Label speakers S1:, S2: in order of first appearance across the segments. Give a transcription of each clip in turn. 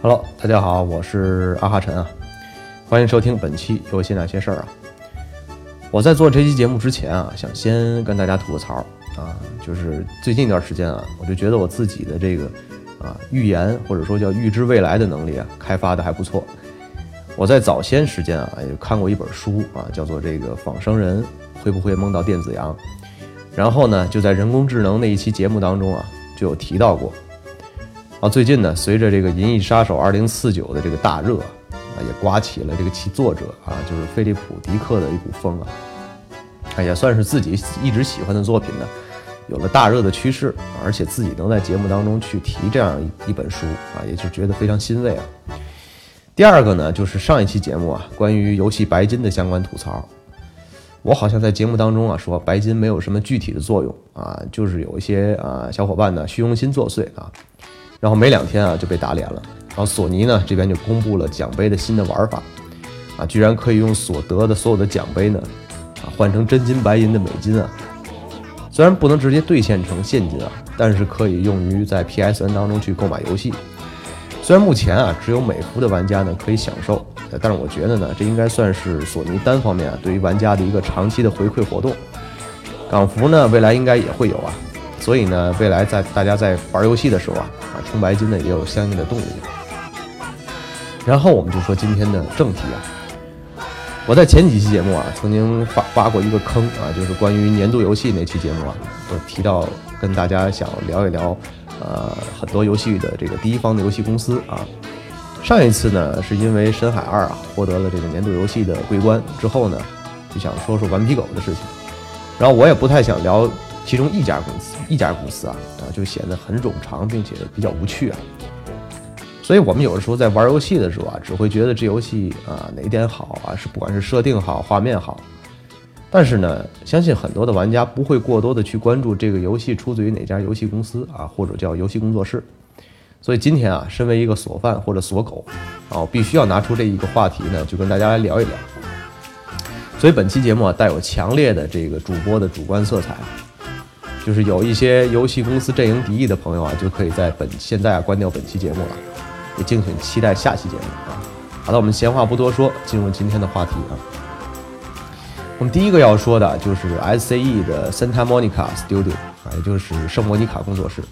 S1: Hello，大家好，我是阿哈晨啊，欢迎收听本期游戏那些事儿啊。我在做这期节目之前啊，想先跟大家吐个槽啊，就是最近一段时间啊，我就觉得我自己的这个啊预言或者说叫预知未来的能力啊，开发的还不错。我在早先时间啊，也看过一本书啊，叫做这个仿生人会不会梦到电子羊？然后呢，就在人工智能那一期节目当中啊，就有提到过。啊，最近呢，随着这个《银翼杀手二零四九》的这个大热啊，也刮起了这个其作者啊，就是菲利普·迪克的一股风啊，啊，也算是自己一直喜欢的作品呢，有了大热的趋势，而且自己能在节目当中去提这样一本书啊，也是觉得非常欣慰啊。第二个呢，就是上一期节目啊，关于游戏白金的相关吐槽，我好像在节目当中啊说白金没有什么具体的作用啊，就是有一些啊小伙伴呢虚荣心作祟啊。然后没两天啊就被打脸了，然后索尼呢这边就公布了奖杯的新的玩法，啊，居然可以用所得的所有的奖杯呢，啊换成真金白银的美金啊，虽然不能直接兑现成现金啊，但是可以用于在 PSN 当中去购买游戏。虽然目前啊只有美服的玩家呢可以享受，但是我觉得呢这应该算是索尼单方面啊对于玩家的一个长期的回馈活动。港服呢未来应该也会有啊。所以呢，未来在大家在玩游戏的时候啊，充白金呢也有相应的动力。然后我们就说今天的正题啊，我在前几期节目啊曾经发挖过一个坑啊，就是关于年度游戏那期节目啊，我提到跟大家想聊一聊，呃，很多游戏的这个第一方的游戏公司啊。上一次呢是因为《深海二》啊获得了这个年度游戏的桂冠之后呢，就想说说顽皮狗的事情。然后我也不太想聊。其中一家公司，一家公司啊啊，就显得很冗长，并且比较无趣啊。所以，我们有的时候在玩游戏的时候啊，只会觉得这游戏啊哪点好啊，是不管是设定好、画面好。但是呢，相信很多的玩家不会过多的去关注这个游戏出自于哪家游戏公司啊，或者叫游戏工作室。所以今天啊，身为一个锁饭或者锁狗啊，我必须要拿出这一个话题呢，就跟大家来聊一聊。所以本期节目啊，带有强烈的这个主播的主观色彩。就是有一些游戏公司阵营敌意的朋友啊，就可以在本现在啊关掉本期节目了，也敬请期待下期节目啊。好的，我们闲话不多说，进入今天的话题啊。我们第一个要说的就是 SCE 的 Santa Monica Studio 啊，也就是圣莫妮卡工作室。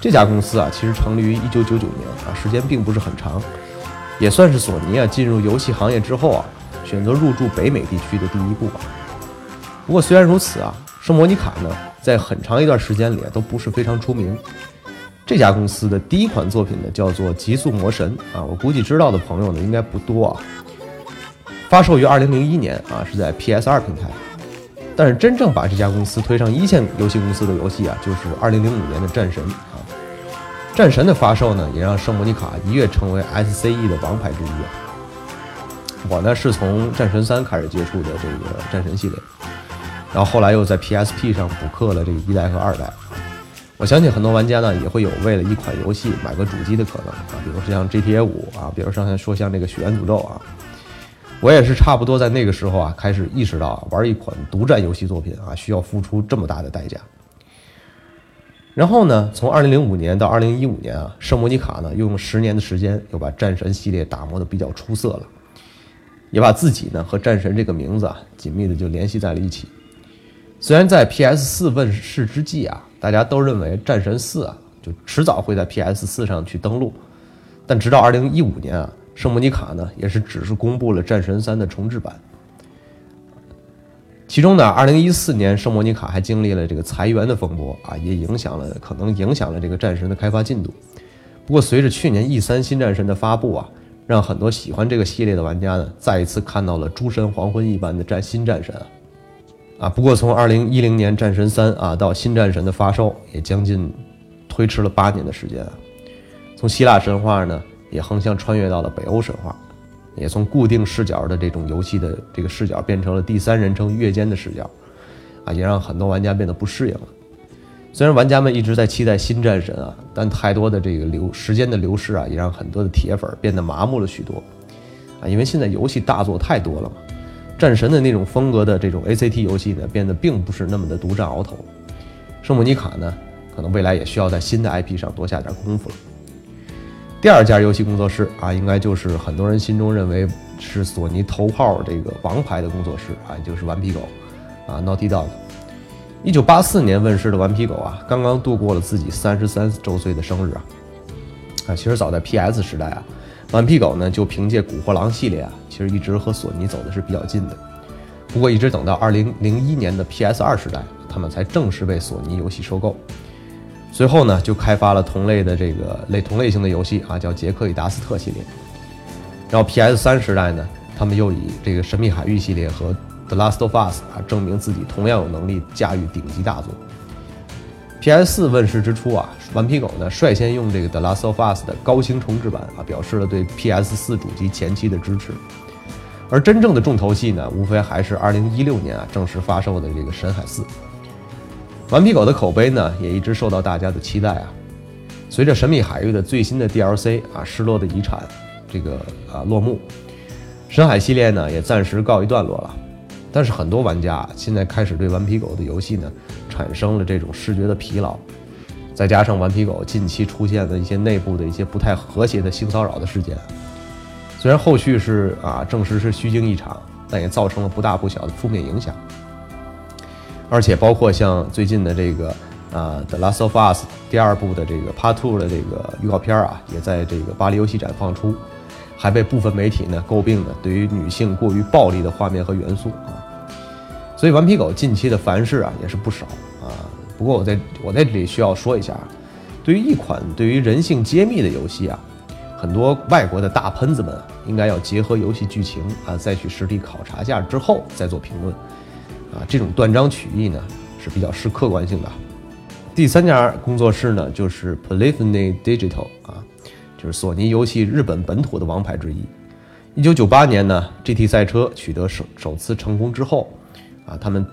S1: 这家公司啊，其实成立于1999年啊，时间并不是很长，也算是索尼啊进入游戏行业之后啊，选择入驻北美地区的第一步吧。不过虽然如此啊，圣莫妮卡呢。在很长一段时间里都不是非常出名。这家公司的第一款作品呢，叫做《极速魔神》啊，我估计知道的朋友呢应该不多啊。发售于二零零一年啊，是在 PS 二平台。但是真正把这家公司推上一线游戏公司的游戏啊，就是二零零五年的《战神》啊。《战神》的发售呢，也让圣莫妮卡一跃成为 SCE 的王牌之一。我呢是从《战神三》开始接触的这个《战神》系列。然后后来又在 PSP 上补课了这个一代和二代，我相信很多玩家呢也会有为了一款游戏买个主机的可能啊，比如说像 GTA 五啊，比如上说像这个《血缘诅咒》啊，我也是差不多在那个时候啊开始意识到玩一款独占游戏作品啊需要付出这么大的代价。然后呢，从2005年到2015年啊，圣莫尼卡呢又用十年的时间又把战神系列打磨的比较出色了，也把自己呢和战神这个名字啊紧密的就联系在了一起。虽然在 PS 四问世之际啊，大家都认为《战神四》啊就迟早会在 PS 四上去登陆，但直到2015年啊，圣莫妮卡呢也是只是公布了《战神三》的重置版。其中呢，2014年圣莫妮卡还经历了这个裁员的风波啊，也影响了可能影响了这个战神的开发进度。不过随着去年 E 三新战神的发布啊，让很多喜欢这个系列的玩家呢再一次看到了诸神黄昏一般的战新战神啊。啊，不过从二零一零年《战神三》啊到《新战神》的发售，也将近推迟了八年的时间啊。从希腊神话呢，也横向穿越到了北欧神话，也从固定视角的这种游戏的这个视角变成了第三人称越肩的视角，啊，也让很多玩家变得不适应了。虽然玩家们一直在期待《新战神》啊，但太多的这个流时间的流逝啊，也让很多的铁粉变得麻木了许多，啊，因为现在游戏大作太多了嘛。战神的那种风格的这种 ACT 游戏呢，变得并不是那么的独占鳌头。圣莫妮卡呢，可能未来也需要在新的 IP 上多下点功夫了。第二家游戏工作室啊，应该就是很多人心中认为是索尼头号这个王牌的工作室啊，就是顽皮狗啊，Naughty Dog。一九八四年问世的顽皮狗啊，刚刚度过了自己三十三周岁的生日啊。啊，其实早在 PS 时代啊，顽皮狗呢就凭借古惑狼系列啊，其实一直和索尼走的是比较近的。不过一直等到二零零一年的 PS 二时代，他们才正式被索尼游戏收购。随后呢，就开发了同类的这个类同类型的游戏啊，叫《杰克与达斯特》系列。然后 PS 三时代呢，他们又以这个《神秘海域》系列和《The Last of Us》啊，证明自己同样有能力驾驭顶级大作。PS 四问世之初啊，顽皮狗呢率先用这个《The Last of Us》的高清重制版啊，表示了对 PS 四主机前期的支持。而真正的重头戏呢，无非还是2016年啊正式发售的这个《神海四》。顽皮狗的口碑呢，也一直受到大家的期待啊。随着《神秘海域》的最新的 DLC 啊，《失落的遗产》这个啊落幕，深海系列呢也暂时告一段落了。但是很多玩家现在开始对顽皮狗的游戏呢产生了这种视觉的疲劳，再加上顽皮狗近期出现的一些内部的一些不太和谐的性骚扰的事件，虽然后续是啊证实是虚惊一场，但也造成了不大不小的负面影响。而且包括像最近的这个啊《The Last of Us》第二部的这个 Part Two 的这个预告片啊，也在这个巴黎游戏展放出，还被部分媒体呢诟病呢对于女性过于暴力的画面和元素啊。所以顽皮狗近期的凡事啊也是不少。不过我在我在这里需要说一下，对于一款对于人性揭秘的游戏啊，很多外国的大喷子们应该要结合游戏剧情啊，再去实地考察下之后再做评论。啊，这种断章取义呢是比较失客观性的。第三家工作室呢就是 Polyphony Digital 啊，就是索尼游戏日本本土的王牌之一。一九九八年呢，GT 赛车取得首首次成功之后，啊，他们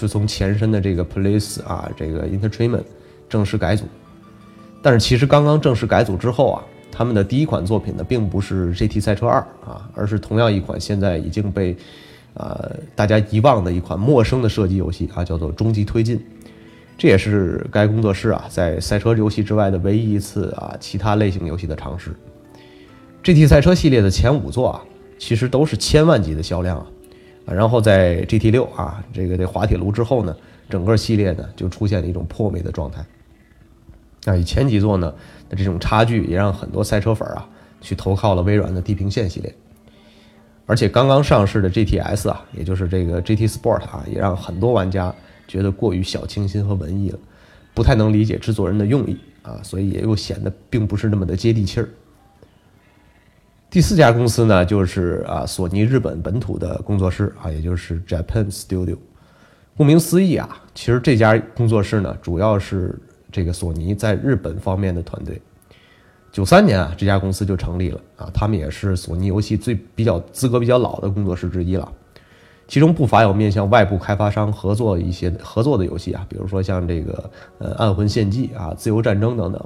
S1: 就从前身的这个 Police 啊，这个 Entertainment 正式改组。但是其实刚刚正式改组之后啊，他们的第一款作品呢并不是 GT 赛车二啊，而是同样一款现在已经被。呃，大家遗忘的一款陌生的射击游戏啊，叫做《终极推进》，这也是该工作室啊在赛车游戏之外的唯一一次啊其他类型游戏的尝试。GT 赛车系列的前五座啊，其实都是千万级的销量啊，然后在 GT 六啊这个这滑铁卢之后呢，整个系列呢就出现了一种破灭的状态。那以前几座呢的这种差距，也让很多赛车粉啊去投靠了微软的《地平线》系列。而且刚刚上市的 GTS 啊，也就是这个 GT Sport 啊，也让很多玩家觉得过于小清新和文艺了，不太能理解制作人的用意啊，所以也又显得并不是那么的接地气儿。第四家公司呢，就是啊索尼日本本土的工作室啊，也就是 Japan Studio。顾名思义啊，其实这家工作室呢，主要是这个索尼在日本方面的团队。九三年啊，这家公司就成立了啊，他们也是索尼游戏最比较资格比较老的工作室之一了。其中不乏有面向外部开发商合作一些合作的游戏啊，比如说像这个呃《暗魂献祭》啊，《自由战争》等等，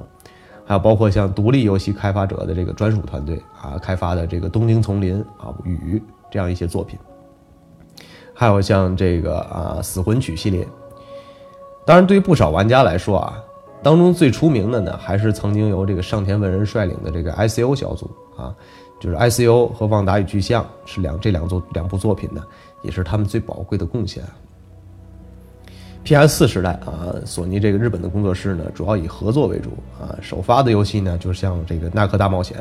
S1: 还有包括像独立游戏开发者的这个专属团队啊开发的这个《东京丛林》啊《雨》这样一些作品，还有像这个啊《死魂曲》系列。当然，对于不少玩家来说啊。当中最出名的呢，还是曾经由这个上田文人率领的这个 ICO 小组啊，就是 ICO 和旺达与巨像是两这两作两部作品呢，也是他们最宝贵的贡献。PS 四时代啊，索尼这个日本的工作室呢，主要以合作为主啊，首发的游戏呢，就像这个《纳克大冒险》。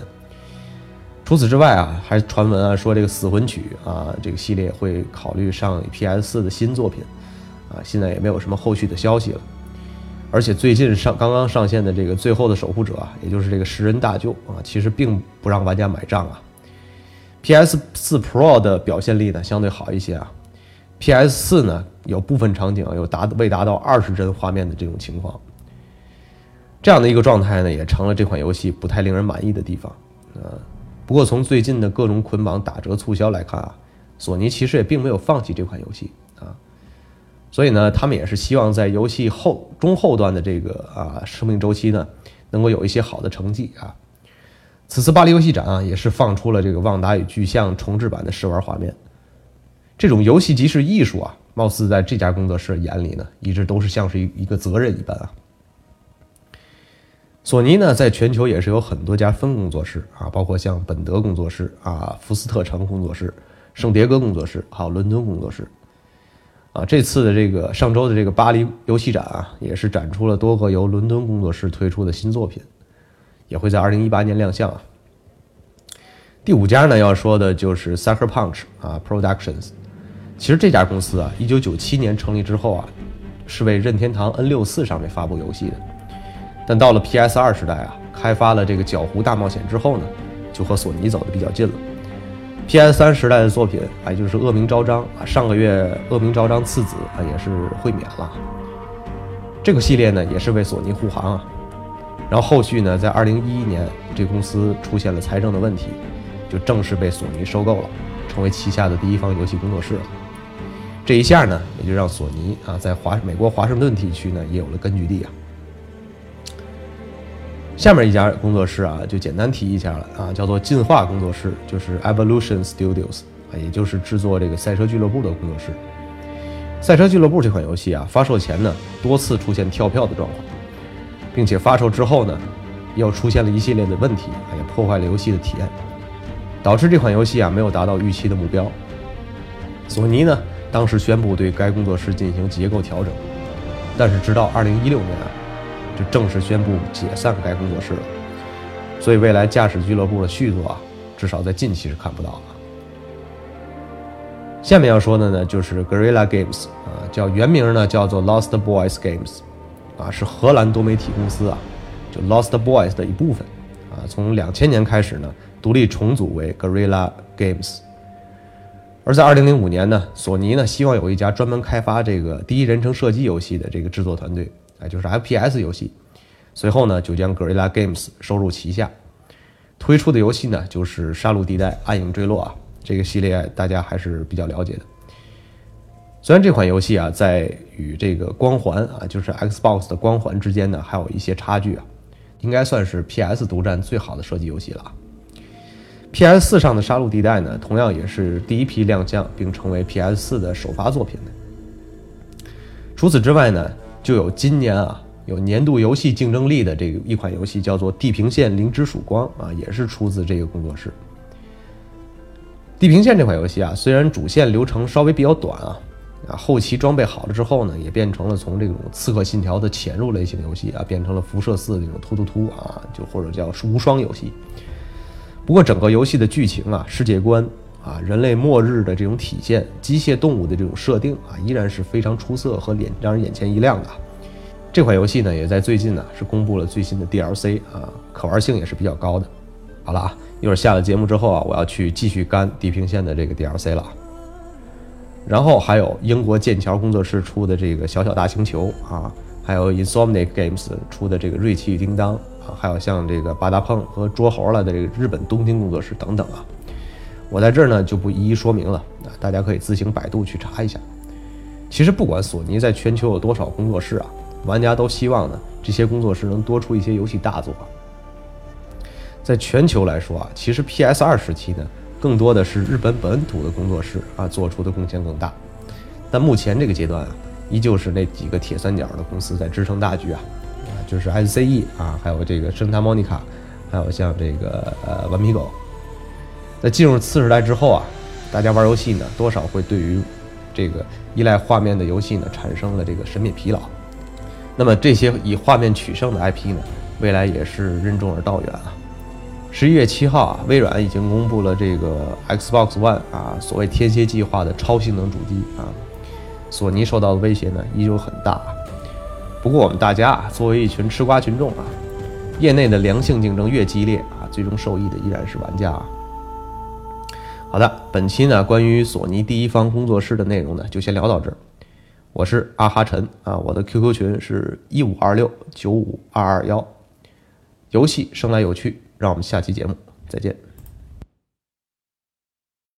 S1: 除此之外啊，还传闻啊说这个《死魂曲》啊这个系列会考虑上 PS 四的新作品啊，现在也没有什么后续的消息了。而且最近上刚刚上线的这个《最后的守护者》啊，也就是这个食人大救啊，其实并不让玩家买账啊。PS 四 Pro 的表现力呢相对好一些啊，PS 四呢有部分场景有达未达到二十帧画面的这种情况，这样的一个状态呢，也成了这款游戏不太令人满意的地方。呃，不过从最近的各种捆绑打折促销来看啊，索尼其实也并没有放弃这款游戏啊。所以呢，他们也是希望在游戏后中后段的这个啊生命周期呢，能够有一些好的成绩啊。此次巴黎游戏展啊，也是放出了这个《旺达与巨像》重置版的试玩画面。这种游戏即是艺术啊，貌似在这家工作室眼里呢，一直都是像是一一个责任一般啊。索尼呢，在全球也是有很多家分工作室啊，包括像本德工作室啊、福斯特城工作室、圣迭戈工作室，还有伦敦工作室。啊，这次的这个上周的这个巴黎游戏展啊，也是展出了多个由伦敦工作室推出的新作品，也会在二零一八年亮相啊。第五家呢，要说的就是 Sucker Punch 啊 Productions。其实这家公司啊，一九九七年成立之后啊，是为任天堂 N 六四上面发布游戏的。但到了 PS 二时代啊，开发了这个《角湖大冒险》之后呢，就和索尼走的比较近了。PS 三时代的作品啊，就是《恶名昭彰》啊，上个月《恶名昭彰》次子啊也是会免了。这个系列呢，也是为索尼护航啊。然后后续呢，在二零一一年，这公司出现了财政的问题，就正式被索尼收购了，成为旗下的第一方游戏工作室了。这一下呢，也就让索尼啊，在华美国华盛顿地区呢，也有了根据地啊。下面一家工作室啊，就简单提一下了啊，叫做进化工作室，就是 Evolution Studios 啊，也就是制作这个赛车俱乐部的工作室。赛车俱乐部这款游戏啊，发售前呢，多次出现跳票的状况，并且发售之后呢，又出现了一系列的问题，也破坏了游戏的体验，导致这款游戏啊没有达到预期的目标。索尼呢，当时宣布对该工作室进行结构调整，但是直到2016年啊。就正式宣布解散该工作室了，所以未来驾驶俱乐部的续作啊，至少在近期是看不到了。下面要说的呢，就是 Guerrilla Games 啊，叫原名呢叫做 Lost Boys Games，啊，是荷兰多媒体公司啊，就 Lost Boys 的一部分啊，从两千年开始呢，独立重组为 Guerrilla Games。而在二零零五年呢，索尼呢希望有一家专门开发这个第一人称射击游戏的这个制作团队。哎，就是 FPS 游戏，随后呢就将 Guerrilla Games 收入旗下，推出的游戏呢就是《杀戮地带：暗影坠落》啊，这个系列大家还是比较了解的。虽然这款游戏啊在与这个光环啊，就是 Xbox 的光环之间呢还有一些差距啊，应该算是 PS 独占最好的射击游戏了。PS 四上的《杀戮地带》呢，同样也是第一批亮相并成为 PS 四的首发作品的。除此之外呢？就有今年啊，有年度游戏竞争力的这个一款游戏叫做《地平线：零之曙光》啊，也是出自这个工作室。《地平线》这款游戏啊，虽然主线流程稍微比较短啊，啊，后期装备好了之后呢，也变成了从这种《刺客信条》的潜入类型游戏啊，变成了《辐射四》这种突突突啊，就或者叫无双游戏。不过整个游戏的剧情啊，世界观。啊，人类末日的这种体现，机械动物的这种设定啊，依然是非常出色和眼让人眼前一亮的。这款游戏呢，也在最近呢是公布了最新的 DLC 啊，可玩性也是比较高的。好了啊，一会儿下了节目之后啊，我要去继续干地平线的这个 DLC 了。然后还有英国剑桥工作室出的这个小小大星球啊，还有 Insomniac Games 出的这个锐气叮当啊，还有像这个八达碰和捉猴了的这个日本东京工作室等等啊。我在这儿呢就不一一说明了啊，大家可以自行百度去查一下。其实不管索尼在全球有多少工作室啊，玩家都希望呢这些工作室能多出一些游戏大作。在全球来说啊，其实 PS 二时期呢，更多的是日本本土的工作室啊做出的贡献更大。但目前这个阶段啊，依旧是那几个铁三角的公司在支撑大局，啊就是 SCE 啊，还有这个圣塔莫妮卡，还有像这个呃顽皮狗。在进入次时代之后啊，大家玩游戏呢，多少会对于这个依赖画面的游戏呢，产生了这个审美疲劳。那么这些以画面取胜的 IP 呢，未来也是任重而道远啊。十一月七号啊，微软已经公布了这个 Xbox One 啊，所谓天蝎计划的超性能主机啊。索尼受到的威胁呢，依旧很大。不过我们大家啊，作为一群吃瓜群众啊，业内的良性竞争越激烈啊，最终受益的依然是玩家。好的，本期呢关于索尼第一方工作室的内容呢就先聊到这儿。我是阿哈陈啊，我的 QQ 群是一五二六九五二二幺。游戏生来有趣，让我们下期节目再见。